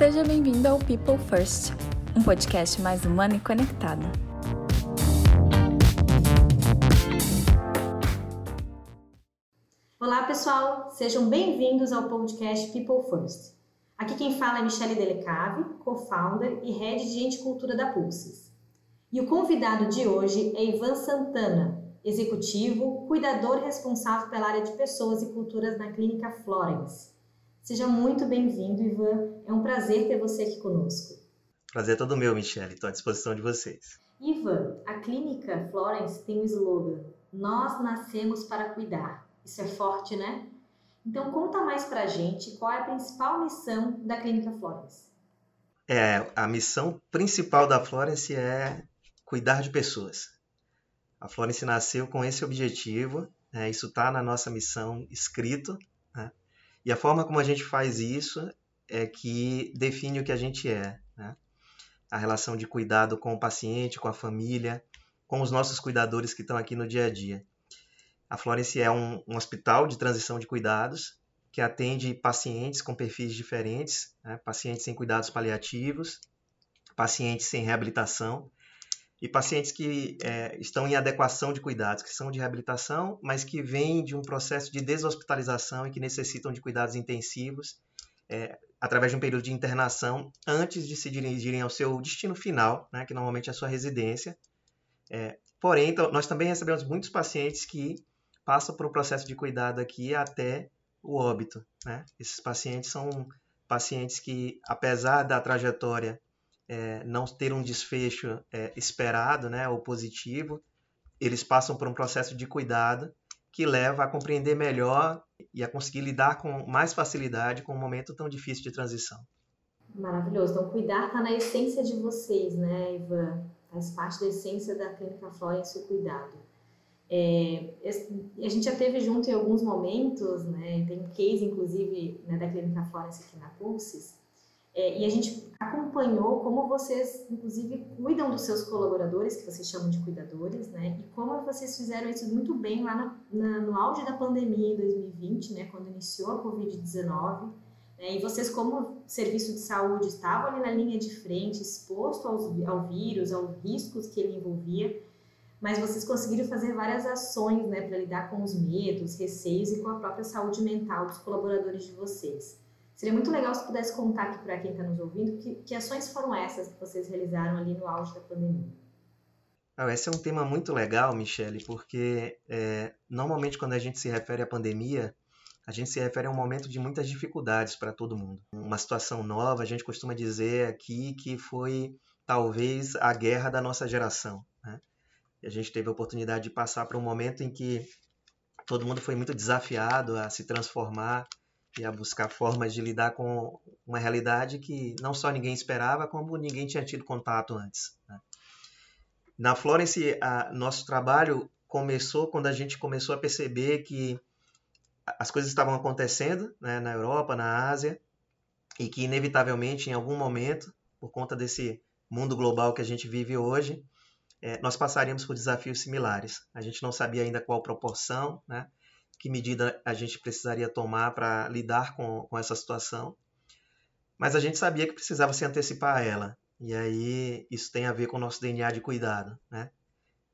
Seja bem-vindo ao People First, um podcast mais humano e conectado. Olá, pessoal! Sejam bem-vindos ao podcast People First. Aqui quem fala é Michele Delecave, co-founder e head de Gente Cultura da Pulses. E o convidado de hoje é Ivan Santana, executivo, cuidador responsável pela área de pessoas e culturas na Clínica Florence. Seja muito bem-vindo, Ivan. É um prazer ter você aqui conosco. Prazer é todo meu, Michelle. Estou à disposição de vocês. Ivan, a Clínica Florence tem o um slogan Nós nascemos para cuidar. Isso é forte, né? Então conta mais pra gente qual é a principal missão da Clínica Florence. É, a missão principal da Florence é cuidar de pessoas. A Florence nasceu com esse objetivo, né? isso está na nossa missão escrito? E a forma como a gente faz isso é que define o que a gente é. Né? A relação de cuidado com o paciente, com a família, com os nossos cuidadores que estão aqui no dia a dia. A Florence é um, um hospital de transição de cuidados que atende pacientes com perfis diferentes, né? pacientes sem cuidados paliativos, pacientes sem reabilitação e pacientes que é, estão em adequação de cuidados, que são de reabilitação, mas que vêm de um processo de deshospitalização e que necessitam de cuidados intensivos é, através de um período de internação antes de se dirigirem ao seu destino final, né, que normalmente é a sua residência. É, porém, então, nós também recebemos muitos pacientes que passam por um processo de cuidado aqui até o óbito. Né? Esses pacientes são pacientes que, apesar da trajetória é, não ter um desfecho é, esperado né, ou positivo, eles passam por um processo de cuidado que leva a compreender melhor e a conseguir lidar com mais facilidade com um momento tão difícil de transição. Maravilhoso. Então, cuidar está na essência de vocês, né, Ivan? Faz parte da essência da Clínica Florence o cuidado. É, a gente já teve junto em alguns momentos, né, tem um case, inclusive, né, da Clínica Florence aqui na Pulses, é, e a gente acompanhou como vocês, inclusive, cuidam dos seus colaboradores, que vocês chamam de cuidadores, né? E como vocês fizeram isso muito bem lá na, no auge da pandemia em 2020, né? Quando iniciou a Covid-19. Né? E vocês, como serviço de saúde, estavam ali na linha de frente, exposto aos, ao vírus, aos riscos que ele envolvia. Mas vocês conseguiram fazer várias ações, né? Para lidar com os medos, receios e com a própria saúde mental dos colaboradores de vocês. Seria muito legal se pudesse contar aqui para quem está nos ouvindo que, que ações foram essas que vocês realizaram ali no auge da pandemia. Ah, esse é um tema muito legal, Michele, porque é, normalmente quando a gente se refere à pandemia, a gente se refere a um momento de muitas dificuldades para todo mundo. Uma situação nova, a gente costuma dizer aqui que foi talvez a guerra da nossa geração. Né? A gente teve a oportunidade de passar por um momento em que todo mundo foi muito desafiado a se transformar e a buscar formas de lidar com uma realidade que não só ninguém esperava, como ninguém tinha tido contato antes. Né? Na Florence, a, nosso trabalho começou quando a gente começou a perceber que as coisas estavam acontecendo né, na Europa, na Ásia, e que inevitavelmente, em algum momento, por conta desse mundo global que a gente vive hoje, é, nós passaríamos por desafios similares. A gente não sabia ainda qual proporção, né? Que medida a gente precisaria tomar para lidar com, com essa situação. Mas a gente sabia que precisava se antecipar a ela. E aí isso tem a ver com o nosso DNA de cuidado, né?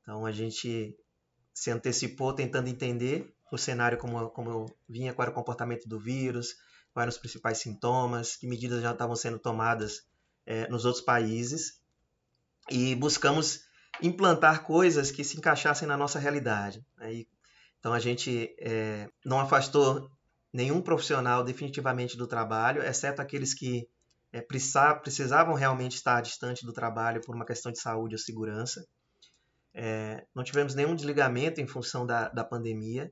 Então a gente se antecipou tentando entender o cenário como, como vinha, qual era o comportamento do vírus, quais eram os principais sintomas, que medidas já estavam sendo tomadas é, nos outros países e buscamos implantar coisas que se encaixassem na nossa realidade. Né? E então a gente é, não afastou nenhum profissional definitivamente do trabalho, exceto aqueles que é, precisavam realmente estar distante do trabalho por uma questão de saúde ou segurança. É, não tivemos nenhum desligamento em função da, da pandemia.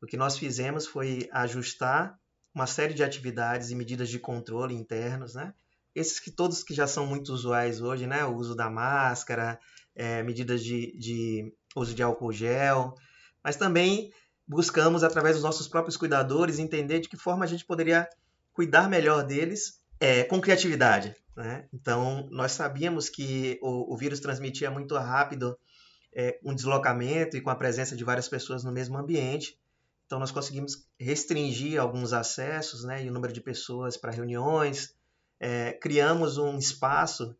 O que nós fizemos foi ajustar uma série de atividades e medidas de controle internos, né? Esses que todos que já são muito usuais hoje, né? O uso da máscara, é, medidas de, de uso de álcool gel, mas também buscamos, através dos nossos próprios cuidadores, entender de que forma a gente poderia cuidar melhor deles é, com criatividade. Né? Então, nós sabíamos que o, o vírus transmitia muito rápido é, um deslocamento e com a presença de várias pessoas no mesmo ambiente. Então, nós conseguimos restringir alguns acessos né, e o número de pessoas para reuniões, é, criamos um espaço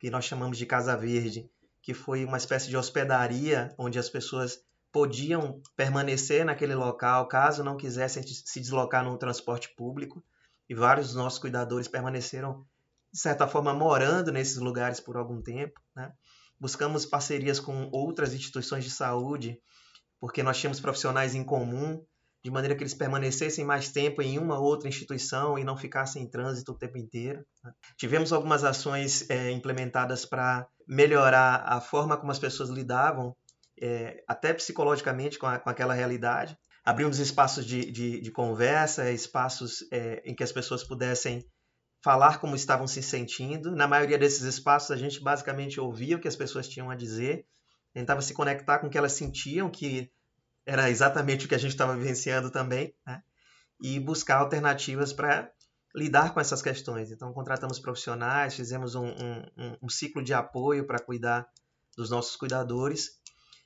que nós chamamos de Casa Verde, que foi uma espécie de hospedaria onde as pessoas podiam permanecer naquele local caso não quisessem se deslocar no transporte público. E vários dos nossos cuidadores permaneceram, de certa forma, morando nesses lugares por algum tempo. Né? Buscamos parcerias com outras instituições de saúde, porque nós tínhamos profissionais em comum, de maneira que eles permanecessem mais tempo em uma ou outra instituição e não ficassem em trânsito o tempo inteiro. Né? Tivemos algumas ações é, implementadas para melhorar a forma como as pessoas lidavam é, até psicologicamente com, a, com, aquela realidade. Abrimos espaços de, de, de conversa, espaços é, em que as pessoas pudessem falar como estavam se sentindo. Na maioria desses espaços, a gente basicamente ouvia o que as pessoas tinham a dizer, tentava se conectar com o que elas sentiam, que era exatamente o que a gente estava vivenciando também, né? e buscar alternativas para lidar com essas questões. Então, contratamos profissionais, fizemos um, um, um ciclo de apoio para cuidar dos nossos cuidadores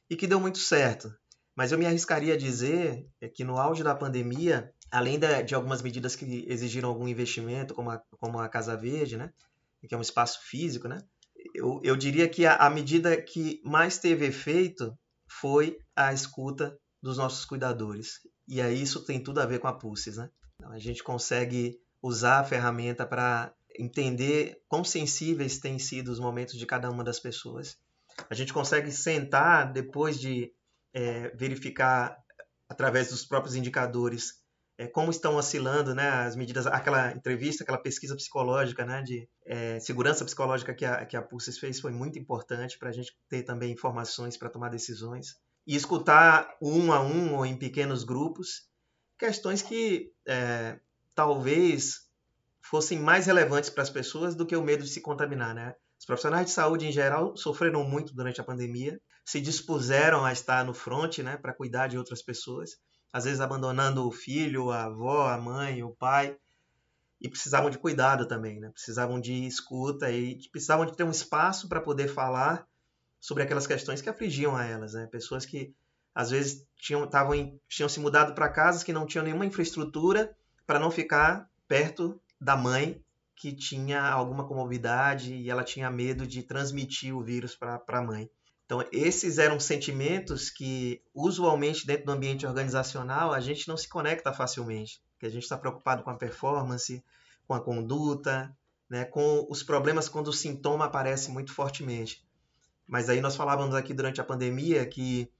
e que deu muito certo. Mas eu me arriscaria a dizer é que no auge da pandemia, além de, algumas medidas que exigiram algum investimento, como a, como a Casa Verde, né, que é um espaço físico, né, eu, eu diria que a, a medida que mais teve efeito foi a escuta dos nossos cuidadores. E aí isso tem tudo a ver com a Pulses. Né? Então, a gente consegue usar a ferramenta para entender quão sensíveis têm sido os momentos de cada uma das pessoas a gente consegue sentar depois de é, verificar através dos próprios indicadores é, como estão oscilando né, as medidas, aquela entrevista, aquela pesquisa psicológica né, de é, segurança psicológica que a, que a Pulses fez foi muito importante para a gente ter também informações para tomar decisões. E escutar um a um ou em pequenos grupos questões que é, talvez fossem mais relevantes para as pessoas do que o medo de se contaminar. Né? Os profissionais de saúde, em geral, sofreram muito durante a pandemia, se dispuseram a estar no front né, para cuidar de outras pessoas, às vezes abandonando o filho, a avó, a mãe, o pai, e precisavam de cuidado também, né? precisavam de escuta e precisavam de ter um espaço para poder falar sobre aquelas questões que afligiam a elas. Né? Pessoas que às vezes tinham, tavam tinham se mudado para casas que não tinham nenhuma infraestrutura para não ficar perto da mãe que tinha alguma comorbidade e ela tinha medo de transmitir o vírus para a mãe. Então, esses eram sentimentos que, usualmente, dentro do ambiente organizacional, a gente não se conecta facilmente, porque a gente está preocupado com a performance, com a conduta, né, com os problemas quando o sintoma aparece muito fortemente. Mas aí nós falávamos aqui durante a pandemia que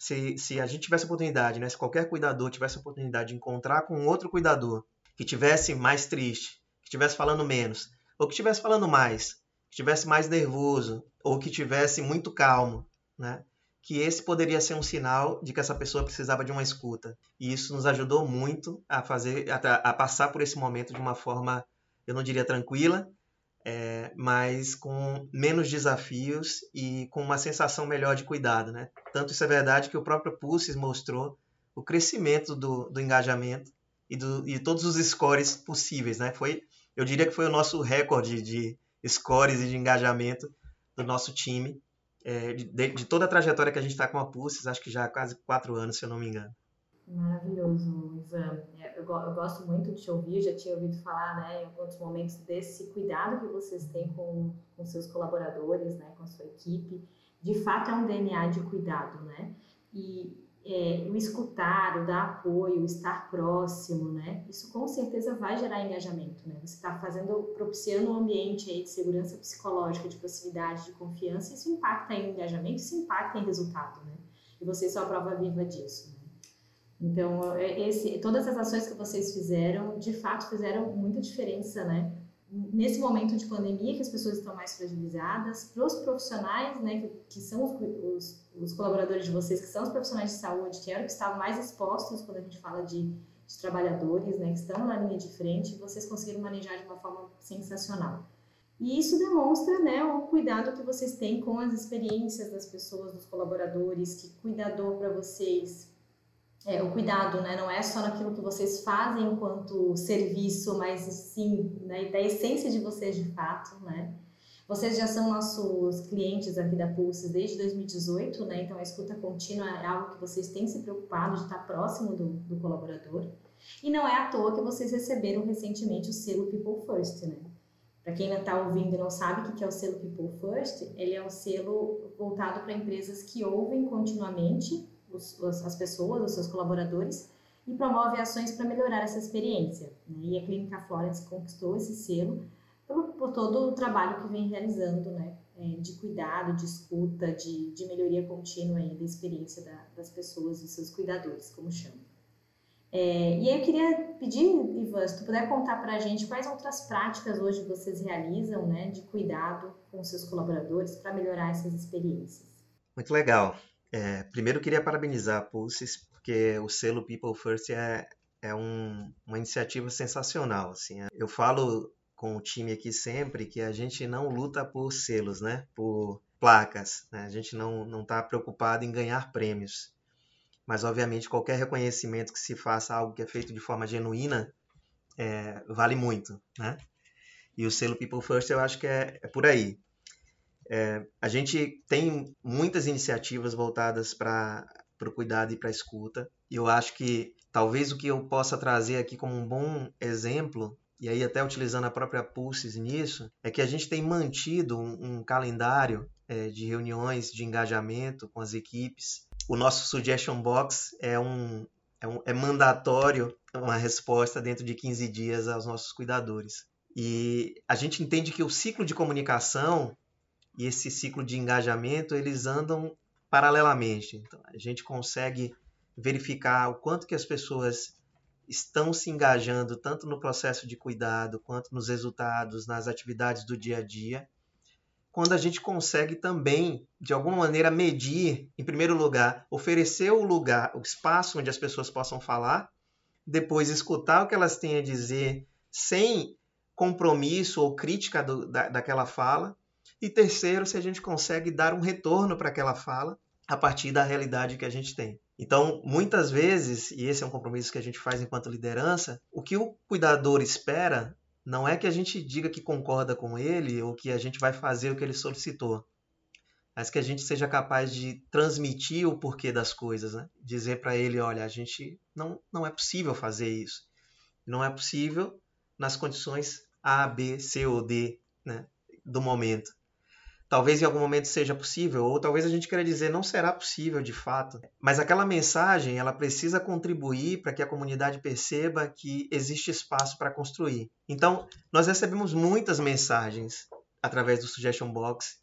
se, se a gente tivesse oportunidade, né, se qualquer cuidador tivesse oportunidade de encontrar com outro cuidador que tivesse mais triste, que estivesse falando menos, ou que estivesse falando mais, que estivesse mais nervoso, ou que estivesse muito calmo, né? que esse poderia ser um sinal de que essa pessoa precisava de uma escuta. E isso nos ajudou muito a fazer, a, a passar por esse momento de uma forma, eu não diria tranquila, é, mas com menos desafios e com uma sensação melhor de cuidado. Né? Tanto isso é verdade que o próprio Pulses mostrou o crescimento do, do engajamento e, do, e todos os scores possíveis. Né? Foi eu diria que foi o nosso recorde de scores e de engajamento do nosso time, é, de, de, toda a trajetória que a gente está com a Pulses, acho que já há quase quatro anos, se eu não me engano. Maravilhoso, Ivan. É, eu, eu, gosto muito de te ouvir, já tinha ouvido falar né, em alguns momentos desse cuidado que vocês têm com, com seus colaboradores, né, com a sua equipe. De fato, é um DNA de cuidado, né? E é, o escutar, o dar apoio, o estar próximo, né? Isso com certeza vai gerar engajamento, né? Você está fazendo, propiciando um ambiente aí de segurança psicológica, de proximidade, de confiança, isso impacta em engajamento, isso impacta em resultado, né? E vocês são a prova viva disso. Né? Então, é, esse, todas as ações que vocês fizeram, de fato, fizeram muita diferença, né? Nesse momento de pandemia que as pessoas estão mais fragilizadas, para os profissionais, né, que, que são os, os, os, colaboradores de vocês, que são os profissionais de saúde, que eram que estavam mais expostos quando a gente fala de, de trabalhadores, né, que estão na linha de frente, vocês conseguiram manejar de uma forma sensacional. E isso demonstra né, o cuidado que vocês têm com as experiências das pessoas, dos colaboradores, que cuidador para vocês, é, o cuidado, né? Não é só naquilo que vocês fazem enquanto serviço, mas sim né, da essência de vocês de fato, né? Vocês já são nossos clientes aqui da Pulse desde 2018, né? Então a escuta contínua é algo que vocês têm se preocupado de estar próximo do, do colaborador. E não é à toa que vocês receberam recentemente o selo People First, né? Para quem ainda está ouvindo e não sabe o que é o selo People First, ele é um selo voltado para empresas que ouvem continuamente os, as pessoas, os seus colaboradores, e promove ações para melhorar essa experiência. Né? E a Clínica Florence conquistou esse selo por, por todo o trabalho que vem realizando, né? É, de cuidado, de escuta, de, de melhoria contínua aí da experiência da, das pessoas, dos seus cuidadores, como chama. É, e aí eu queria pedir, Ivan, se tu puder contar para a gente quais outras práticas hoje vocês realizam, né, de cuidado com seus colaboradores para melhorar essas experiências. Muito legal. É, primeiro queria parabenizar a Pulses, porque o selo People First é, é um, uma iniciativa sensacional. Assim. Eu falo com o time aqui sempre que a gente não luta por selos, né? Por placas. Né? A gente não não está preocupado em ganhar prêmios. Mas obviamente qualquer reconhecimento que se faça algo que é feito de forma genuína é, vale muito, né? E o selo People First eu acho que é, é por aí. É, a gente tem muitas iniciativas voltadas para o cuidado e para a escuta. E eu acho que talvez o que eu possa trazer aqui como um bom exemplo e aí até utilizando a própria Pulses nisso, é que a gente tem mantido um, um calendário é, de reuniões de engajamento com as equipes. O nosso Suggestion Box é um, é, um, é mandatório uma resposta dentro de 15 dias aos nossos cuidadores. E a gente entende que o ciclo de comunicação e esse ciclo de engajamento, eles andam paralelamente. Então, a gente consegue verificar o quanto que as pessoas estão se engajando tanto no processo de cuidado quanto nos resultados, nas atividades do dia a dia, quando a gente consegue também, de alguma maneira, medir, em primeiro lugar, oferecer o lugar, o espaço onde as pessoas possam falar, depois escutar o que elas têm a dizer sem compromisso ou crítica do, da, daquela fala, e terceiro, se a gente consegue dar um retorno para aquela fala a partir da realidade que a gente tem. Então, muitas vezes, e esse é um compromisso que a gente faz enquanto liderança, o que o cuidador espera não é que a gente diga que concorda com ele ou que a gente vai fazer o que ele solicitou, mas que a gente seja capaz de transmitir o porquê das coisas, né? Dizer para ele, olha, a gente não não é possível fazer isso. Não é possível nas condições A, B, C ou D, né, do momento talvez em algum momento seja possível, ou talvez a gente queira dizer não será possível de fato. Mas aquela mensagem, ela precisa contribuir para que a comunidade perceba que existe espaço para construir. Então, nós recebemos muitas mensagens através do Suggestion Box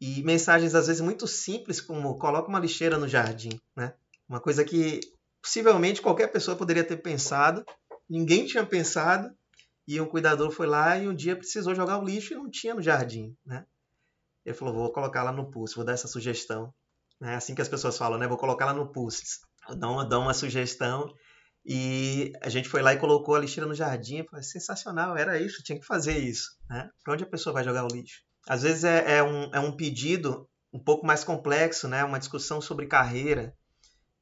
e mensagens às vezes muito simples como coloca uma lixeira no jardim, né? Uma coisa que possivelmente qualquer pessoa poderia ter pensado, ninguém tinha pensado, e um cuidador foi lá e um dia precisou jogar o lixo e não tinha no jardim, né? Ele falou, vou colocar lá no Pulse, vou dar essa sugestão. É assim que as pessoas falam, né? Vou colocar lá no Pulse. Dá dá uma sugestão. E a gente foi lá e colocou a lixeira no jardim. Falei, sensacional, era isso, tinha que fazer isso. Né? Para onde a pessoa vai jogar o lixo? Às vezes é, é, um, é um pedido um pouco mais complexo, né? uma discussão sobre carreira.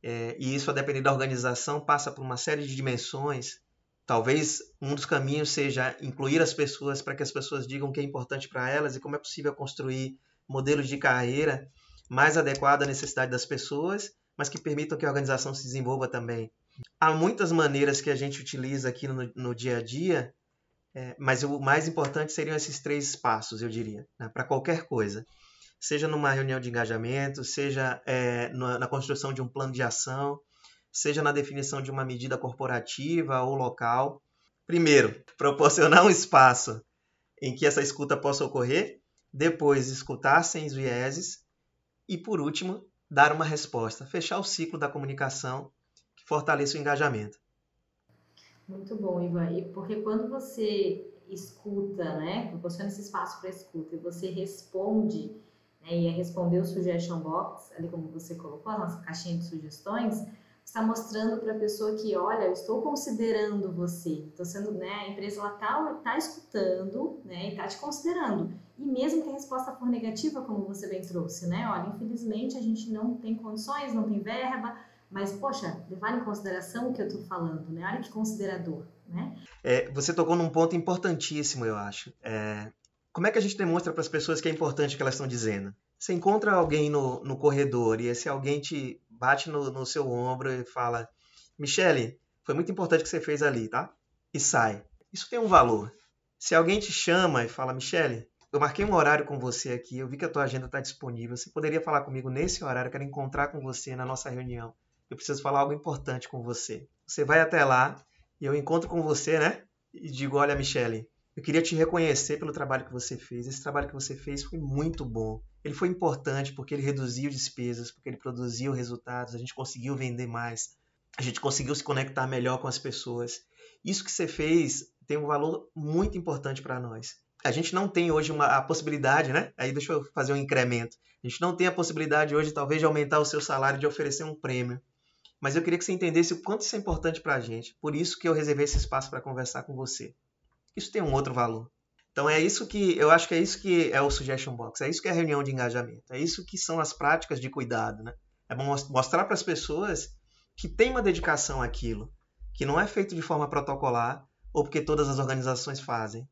É, e isso, a depender da organização, passa por uma série de dimensões. Talvez um dos caminhos seja incluir as pessoas para que as pessoas digam o que é importante para elas e como é possível construir modelos de carreira mais adequados à necessidade das pessoas, mas que permitam que a organização se desenvolva também. Há muitas maneiras que a gente utiliza aqui no, no dia a dia, é, mas o mais importante seriam esses três passos, eu diria, né, para qualquer coisa. Seja numa reunião de engajamento, seja é, na, na construção de um plano de ação, seja na definição de uma medida corporativa ou local. Primeiro, proporcionar um espaço em que essa escuta possa ocorrer, depois, escutar sem vieses e, por último, dar uma resposta, fechar o ciclo da comunicação que fortaleça o engajamento. Muito bom, Ivan. E porque quando você escuta, né, proporciona esse espaço para escuta e você responde, né, e é responder o suggestion box, ali como você colocou, a nossa caixinha de sugestões, está mostrando para a pessoa que, olha, eu estou considerando você. Estou sendo, né, a empresa ela tá, tá escutando, né, e está te considerando. E mesmo que a resposta for negativa, como você bem trouxe, né, olha, infelizmente a gente não tem condições, não tem verba, mas poxa, levar em consideração o que eu estou falando, né? Olha que considerador, né? É, você tocou num ponto importantíssimo, eu acho. É, como é que a gente demonstra para as pessoas que é importante o que elas estão dizendo? Você encontra alguém no, no corredor e esse alguém te bate no, no seu ombro e fala: Michele, foi muito importante o que você fez ali, tá? E sai. Isso tem um valor. Se alguém te chama e fala, Michele, eu marquei um horário com você aqui, eu vi que a tua agenda está disponível, você poderia falar comigo nesse horário, eu quero encontrar com você na nossa reunião. Eu preciso falar algo importante com você. Você vai até lá e eu encontro com você, né? E digo, olha, Michele, eu queria te reconhecer pelo trabalho que você fez. Esse trabalho que você fez foi muito bom. Ele foi importante porque ele reduziu despesas, porque ele produziu resultados, a gente conseguiu vender mais, a gente conseguiu se conectar melhor com as pessoas. Isso que você fez tem um valor muito importante para nós. A gente não tem hoje uma, a possibilidade, né? Aí deixa eu fazer um incremento. A gente não tem a possibilidade hoje, talvez, de aumentar o seu salário, de oferecer um prêmio. Mas eu queria que você entendesse o quanto isso é importante para a gente. Por isso que eu reservei esse espaço para conversar com você. Isso tem um outro valor. Então é isso que eu acho que é isso que é o suggestion box, é isso que é a reunião de engajamento, é isso que são as práticas de cuidado, né? É mostrar para as pessoas que tem uma dedicação àquilo, que não é feito de forma protocolar ou porque todas as organizações fazem.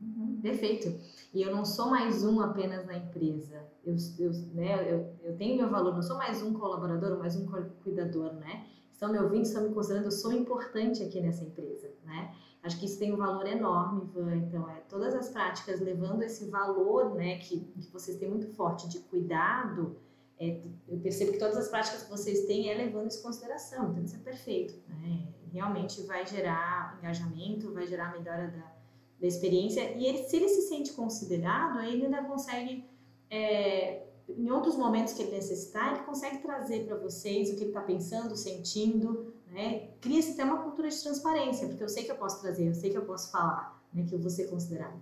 Uhum, perfeito. E eu não sou mais um apenas na empresa. Eu, eu, né, eu, eu tenho meu valor, não sou mais um colaborador, mais um cuidador, né? Estão me ouvindo, estão me considerando, eu sou importante aqui nessa empresa, né? Acho que isso tem um valor enorme, Ivan. Então, é todas as práticas levando esse valor, né, que, que vocês têm muito forte de cuidado, é, eu percebo que todas as práticas que vocês têm é levando isso em consideração. Então, isso é perfeito, né? Realmente vai gerar engajamento, vai gerar melhora da, da experiência. E ele, se ele se sente considerado, aí ele ainda consegue, é, em outros momentos que ele necessitar, ele consegue trazer para vocês o que ele está pensando, sentindo, né? Cria-se até uma cultura de transparência, porque eu sei que eu posso trazer, eu sei que eu posso falar, né? que eu vou ser considerado.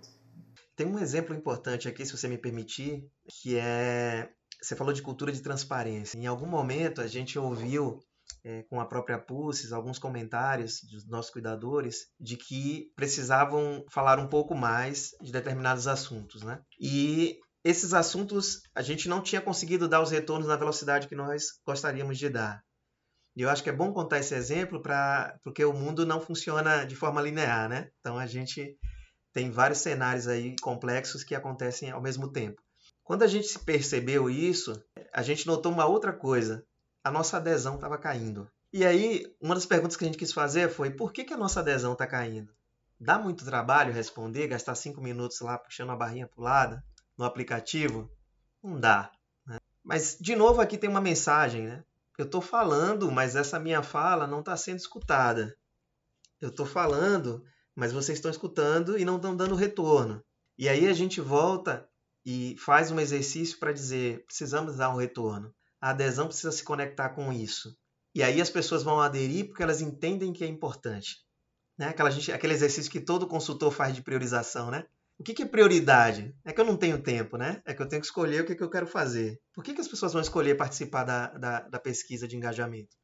Tem um exemplo importante aqui, se você me permitir, que é. Você falou de cultura de transparência. Em algum momento a gente ouviu é, com a própria Pulses, alguns comentários dos nossos cuidadores de que precisavam falar um pouco mais de determinados assuntos, né? E esses assuntos a gente não tinha conseguido dar os retornos na velocidade que nós gostaríamos de dar. E eu acho que é bom contar esse exemplo para porque o mundo não funciona de forma linear, né? Então a gente tem vários cenários aí complexos que acontecem ao mesmo tempo. Quando a gente percebeu isso, a gente notou uma outra coisa. A nossa adesão estava caindo. E aí, uma das perguntas que a gente quis fazer foi: por que, que a nossa adesão está caindo? Dá muito trabalho responder, gastar cinco minutos lá puxando a barrinha para o lado no aplicativo? Não dá. Né? Mas, de novo, aqui tem uma mensagem, né? Eu estou falando, mas essa minha fala não está sendo escutada. Eu estou falando, mas vocês estão escutando e não estão dando retorno. E aí a gente volta e faz um exercício para dizer: precisamos dar um retorno. A adesão precisa se conectar com isso. E aí as pessoas vão aderir porque elas entendem que é importante. Né? Aquela gente, aquele exercício que todo consultor faz de priorização, né? O que, que, é prioridade? É que eu não tenho tempo, né? É que eu tenho que escolher o que, que eu quero fazer. Por que, que as pessoas vão escolher participar da, da, da pesquisa de engajamento?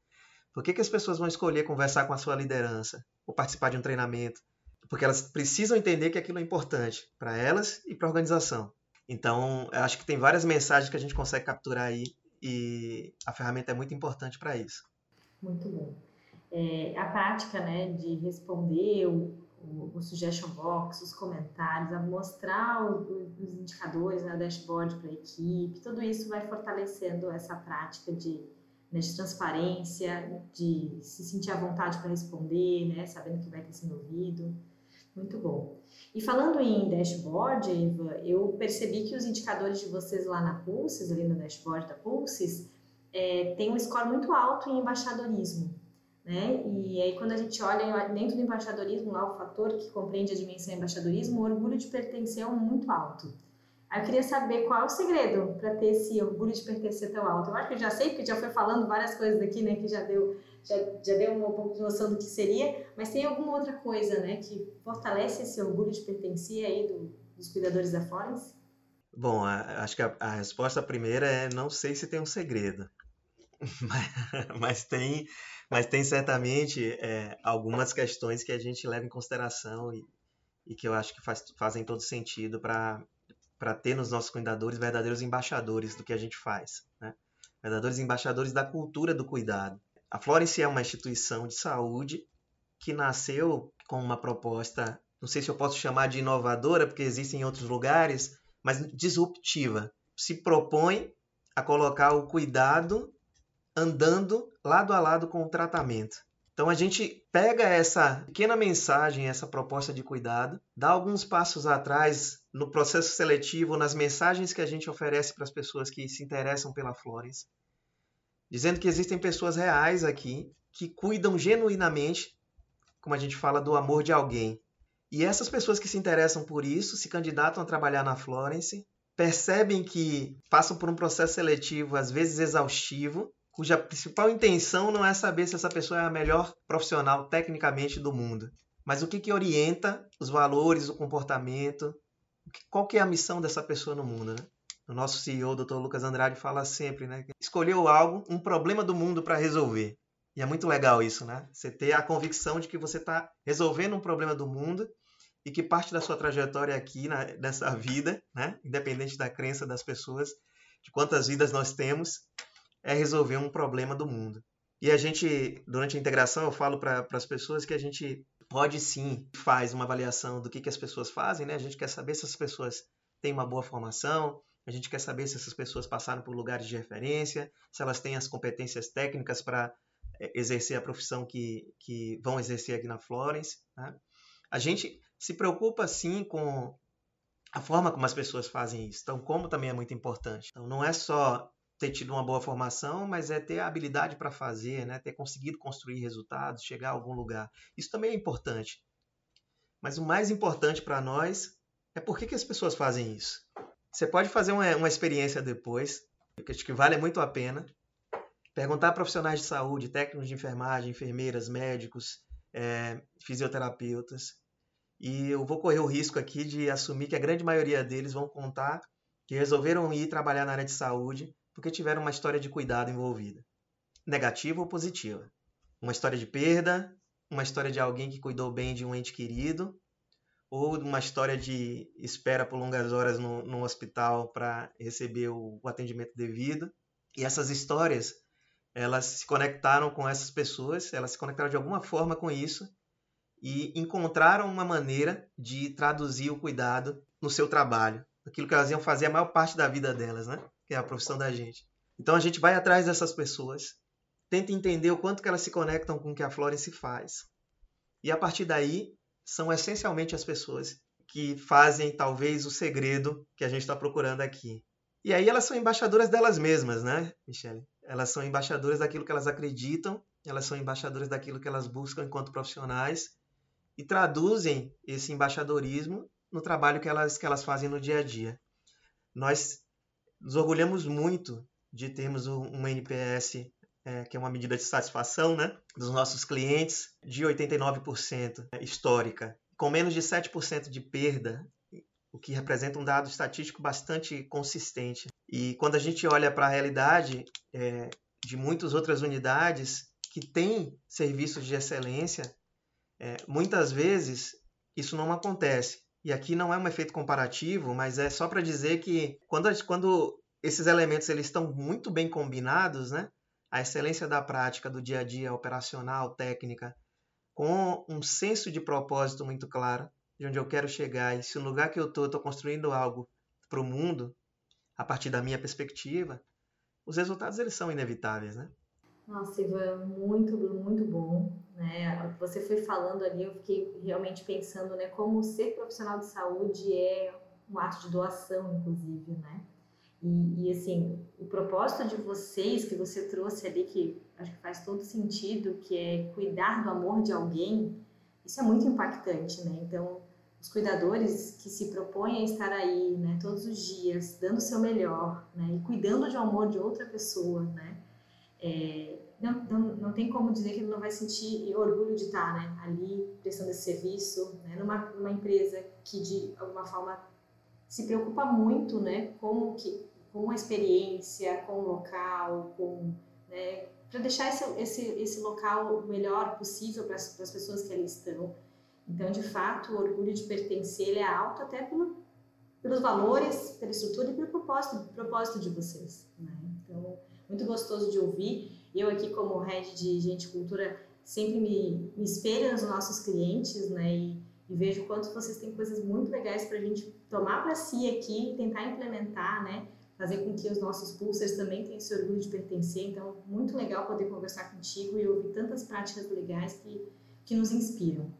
Por que, que as pessoas vão escolher conversar com a sua liderança ou participar de um treinamento? Porque elas precisam entender que aquilo é importante para elas e para a organização. Então, eu acho que tem várias mensagens que a gente consegue capturar aí e a ferramenta é muito importante para isso. Muito bom. É, a prática né, de responder o o, o suggestion box, os comentários, a mostrar o, os indicadores né, dashboard para a equipe, tudo isso vai fortalecendo essa prática de, né, de transparência, de se sentir à vontade para responder, né, sabendo que vai ter sido ouvido. Muito bom. E falando em dashboard, Eva, eu percebi que os indicadores de vocês lá na Pulses, ali no dashboard da Pulses, é, tem um score muito alto em embaixadorismo né? E aí quando a gente olha dentro do embaixadorismo, lá o fator que compreende a dimensão embaixadorismo, o orgulho de pertencer é muito alto. Aí eu queria saber qual é o segredo para ter esse orgulho de pertencer tão alto. Eu acho que eu já sei, porque já foi falando várias coisas aqui, né, que já deu, já, já deu um pouco de noção do que seria, mas tem alguma outra coisa, né, que fortalece esse orgulho de pertencer aí do, dos cuidadores da Florence? Bom, a, acho que a, a resposta primeira é não sei se tem um segredo, mas, mas tem mas tem certamente é, algumas questões que a gente leva em consideração e, e que eu acho que faz, fazem todo sentido para ter nos nossos cuidadores verdadeiros embaixadores do que a gente faz. Né? Verdadeiros embaixadores da cultura do cuidado. A Florence é uma instituição de saúde que nasceu com uma proposta, não sei se eu posso chamar de inovadora, porque existem em outros lugares, mas disruptiva. Se propõe a colocar o cuidado andando lado a lado com o tratamento. Então a gente pega essa pequena mensagem, essa proposta de cuidado, dá alguns passos atrás no processo seletivo, nas mensagens que a gente oferece para as pessoas que se interessam pela Florence, dizendo que existem pessoas reais aqui que cuidam genuinamente, como a gente fala, do amor de alguém. E essas pessoas que se interessam por isso, se candidatam a trabalhar na Florence, percebem que passam por um processo seletivo às vezes exaustivo, cuja principal intenção não é saber se essa pessoa é a melhor profissional tecnicamente do mundo, mas o que, que orienta os valores, o comportamento, qual que é a missão dessa pessoa no mundo, né? O nosso CEO, Dr. Lucas Andrade, fala sempre, né? Escolheu algo, um problema do mundo para resolver. E é muito legal isso, né? Você ter a convicção de que você está resolvendo um problema do mundo e que parte da sua trajetória aqui na, nessa vida, né? Independente da crença das pessoas, de quantas vidas nós temos, é resolver um problema do mundo. E a gente, durante a integração, eu falo para as pessoas que a gente pode sim faz uma avaliação do que, que as pessoas fazem, né? A gente quer saber se as pessoas têm uma boa formação, a gente quer saber se essas pessoas passaram por lugares de referência, se elas têm as competências técnicas para é, exercer a profissão que, que vão exercer aqui na Florence. Né? A gente se preocupa sim com a forma como as pessoas fazem isso. Então, como também é muito importante. Então, não é só ter tido uma boa formação, mas é ter a habilidade para fazer, né? ter conseguido construir resultados, chegar a algum lugar. Isso também é importante. Mas o mais importante para nós é por que, que as pessoas fazem isso. Você pode fazer uma, uma experiência depois, que acho que vale muito a pena. Perguntar a profissionais de saúde, técnicos de enfermagem, enfermeiras, médicos, é, fisioterapeutas. E eu vou correr o risco aqui de assumir que a grande maioria deles vão contar que resolveram ir trabalhar na área de saúde porque tiveram uma história de cuidado envolvida, negativa ou positiva. Uma história de perda, uma história de alguém que cuidou bem de um ente querido, ou uma história de espera por longas horas no, no hospital para receber o, o atendimento devido. E essas histórias, elas se conectaram com essas pessoas, elas se conectaram de alguma forma com isso e encontraram uma maneira de traduzir o cuidado no seu trabalho, aquilo que elas iam fazer a maior parte da vida delas, né? Que é a profissão da gente. Então a gente vai atrás dessas pessoas, tenta entender o quanto que elas se conectam com o que a Florence faz. E a partir daí, são essencialmente as pessoas que fazem talvez o segredo que a gente está procurando aqui. E aí elas são embaixadoras delas mesmas, né, Michelle? Elas são embaixadoras daquilo que elas acreditam, elas são embaixadoras daquilo que elas buscam enquanto profissionais e traduzem esse embaixadorismo no trabalho que elas, que elas fazem no dia a dia. Nós nos orgulhamos muito de termos um NPS, é, que é uma medida de satisfação né, dos nossos clientes, de 89% histórica, com menos de 7% de perda, o que representa um dado estatístico bastante consistente. E quando a gente olha para a realidade é, de muitas outras unidades que têm serviços de excelência, é, muitas vezes isso não acontece. E aqui não é um efeito comparativo, mas é só para dizer que quando, quando esses elementos eles estão muito bem combinados, né? a excelência da prática do dia a dia operacional, técnica, com um senso de propósito muito claro, de onde eu quero chegar, e se no lugar que eu estou, estou construindo algo para o mundo, a partir da minha perspectiva, os resultados eles são inevitáveis, né? Nossa, Ivan, muito, muito bom. Né? Você foi falando ali, eu fiquei realmente pensando né, como ser profissional de saúde é um ato de doação, inclusive, né? E, e, assim, o propósito de vocês que você trouxe ali, que acho que faz todo sentido, que é cuidar do amor de alguém, isso é muito impactante, né? Então, os cuidadores que se propõem a estar aí, né, todos os dias, dando o seu melhor, né, e cuidando um amor de outra pessoa, né? É, não, não, não tem como dizer que ele não vai sentir orgulho de estar né, ali prestando esse serviço, né, numa, numa empresa que de alguma forma se preocupa muito né, com, que, com a experiência, com o local, né, para deixar esse, esse, esse local o melhor possível para as pessoas que ali estão. Então, de fato, o orgulho de pertencer ele é alto até pelo, pelos valores, pela estrutura e pelo propósito, propósito de vocês. Né? Muito gostoso de ouvir. Eu aqui como head de gente cultura sempre me, me espelho nos nossos clientes, né? E, e vejo quanto vocês têm coisas muito legais para a gente tomar para si aqui tentar implementar, né? fazer com que os nossos pulsers também tenham esse orgulho de pertencer. Então, muito legal poder conversar contigo e ouvir tantas práticas legais que, que nos inspiram.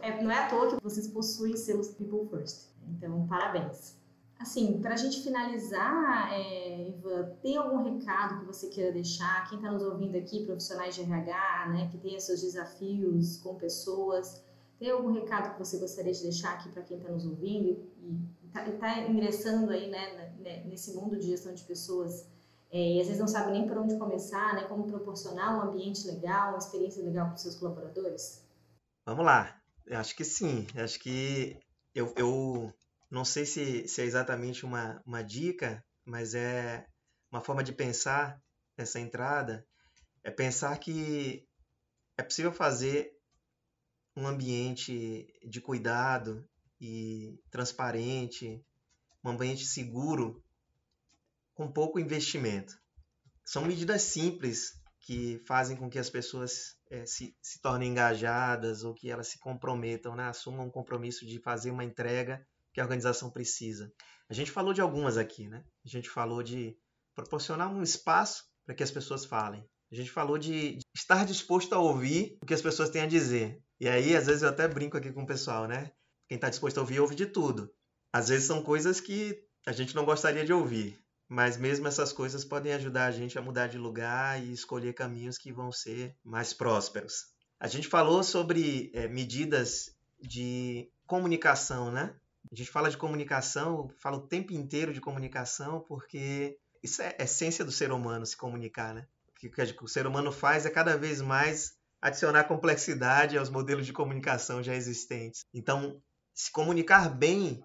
É, não é à toa que vocês possuem selos People First. Então, parabéns. Assim, para a gente finalizar, é, Ivan, tem algum recado que você queira deixar? Quem está nos ouvindo aqui, profissionais de RH, né, que tem seus desafios com pessoas, tem algum recado que você gostaria de deixar aqui para quem está nos ouvindo e está tá ingressando aí né, né, nesse mundo de gestão de pessoas é, e às vezes não sabe nem por onde começar, né, como proporcionar um ambiente legal, uma experiência legal para os seus colaboradores? Vamos lá. Eu acho que sim. Eu acho que eu, eu não sei se, se é exatamente uma, uma dica, mas é uma forma de pensar essa entrada. É pensar que é possível fazer um ambiente de cuidado e transparente, um ambiente seguro com pouco investimento. São medidas simples que fazem com que as pessoas é, se, se tornem engajadas ou que elas se comprometam, né? assumam um compromisso de fazer uma entrega que a organização precisa. A gente falou de algumas aqui, né? A gente falou de proporcionar um espaço para que as pessoas falem. A gente falou de, estar disposto a ouvir o que as pessoas têm a dizer. E aí, às vezes, eu até brinco aqui com o pessoal, né? Quem está disposto a ouvir, ouve de tudo. Às vezes são coisas que a gente não gostaria de ouvir, mas mesmo essas coisas podem ajudar a gente a mudar de lugar e escolher caminhos que vão ser mais prósperos. A gente falou sobre é, medidas de comunicação, né? A gente fala de comunicação, fala o tempo inteiro de comunicação, porque isso é a essência do ser humano se comunicar, né? O que o ser humano faz é cada vez mais adicionar complexidade aos modelos de comunicação já existentes. Então, se comunicar bem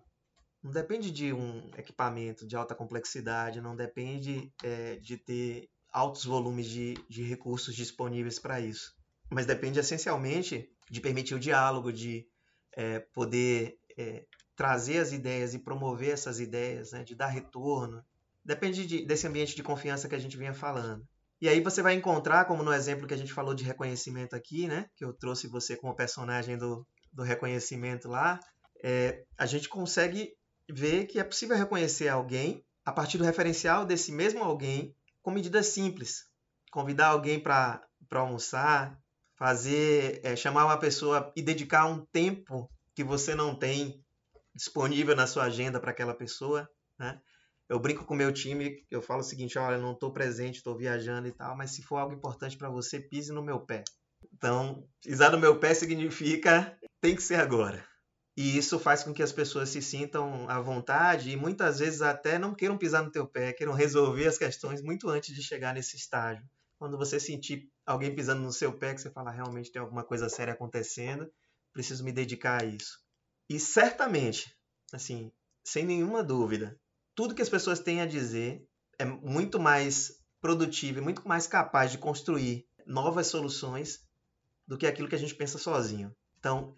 não depende de um equipamento de alta complexidade, não depende é, de ter altos volumes de, de recursos disponíveis para isso, mas depende essencialmente de permitir o diálogo, de é, poder é, trazer as ideias e promover essas ideias, né, de dar retorno. Depende de, desse ambiente de confiança que a gente vinha falando. E aí você vai encontrar, como no exemplo que a gente falou de reconhecimento aqui, né, que eu trouxe você como personagem do, do reconhecimento lá, é, a gente consegue ver que é possível reconhecer alguém a partir do referencial desse mesmo alguém com medidas simples. Convidar alguém para almoçar, fazer, é, chamar uma pessoa e dedicar um tempo que você não tem disponível na sua agenda para aquela pessoa, né? Eu brinco com meu time, eu falo o seguinte, olha, não estou presente, estou viajando e tal, mas se for algo importante para você, pise no meu pé. Então, pisar no meu pé significa tem que ser agora. E isso faz com que as pessoas se sintam à vontade e muitas vezes até não queiram pisar no teu pé, queiram resolver as questões muito antes de chegar nesse estágio. Quando você sentir alguém pisando no seu pé, que você fala, realmente tem alguma coisa séria acontecendo, preciso me dedicar a isso. E certamente, assim, sem nenhuma dúvida, tudo que as pessoas têm a dizer é muito mais produtivo e muito mais capaz de construir novas soluções do que aquilo que a gente pensa sozinho. Então,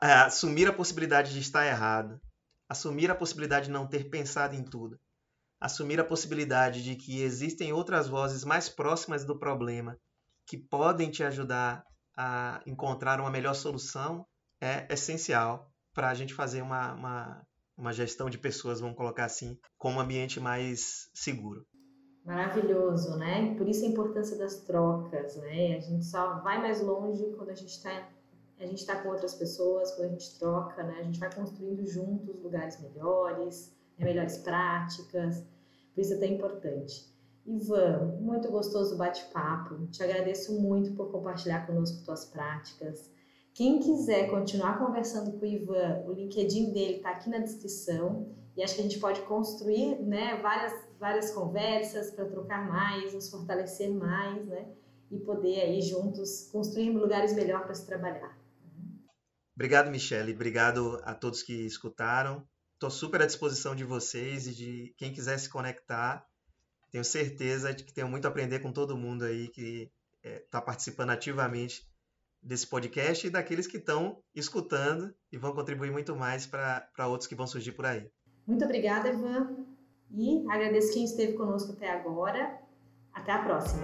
assumir a possibilidade de estar errado, assumir a possibilidade de não ter pensado em tudo, assumir a possibilidade de que existem outras vozes mais próximas do problema que podem te ajudar a encontrar uma melhor solução é essencial para a gente fazer uma, uma, uma gestão de pessoas, vamos colocar assim, com um ambiente mais seguro. Maravilhoso, né? Por isso a importância das trocas, né? A gente só vai mais longe quando a gente está a gente está com outras pessoas, quando a gente troca, né? A gente vai construindo juntos lugares melhores, né? melhores práticas. Por isso é tão importante. Ivan, muito gostoso o bate-papo. Te agradeço muito por compartilhar conosco tuas práticas. Quem quiser continuar conversando com o Ivan, o LinkedIn dele está aqui na descrição. E acho que a gente pode construir né, várias, várias conversas para trocar mais, nos fortalecer mais, né? E poder aí juntos construir lugares melhores para se trabalhar. Obrigado, Michele. Obrigado a todos que escutaram. Estou super à disposição de vocês e de quem quiser se conectar. Tenho certeza de que tenho muito a aprender com todo mundo aí que está é, participando ativamente desse podcast e daqueles que estão escutando e vão contribuir muito mais para outros que vão surgir por aí. Muito obrigada, Ivan. E agradeço quem esteve conosco até agora. Até a próxima.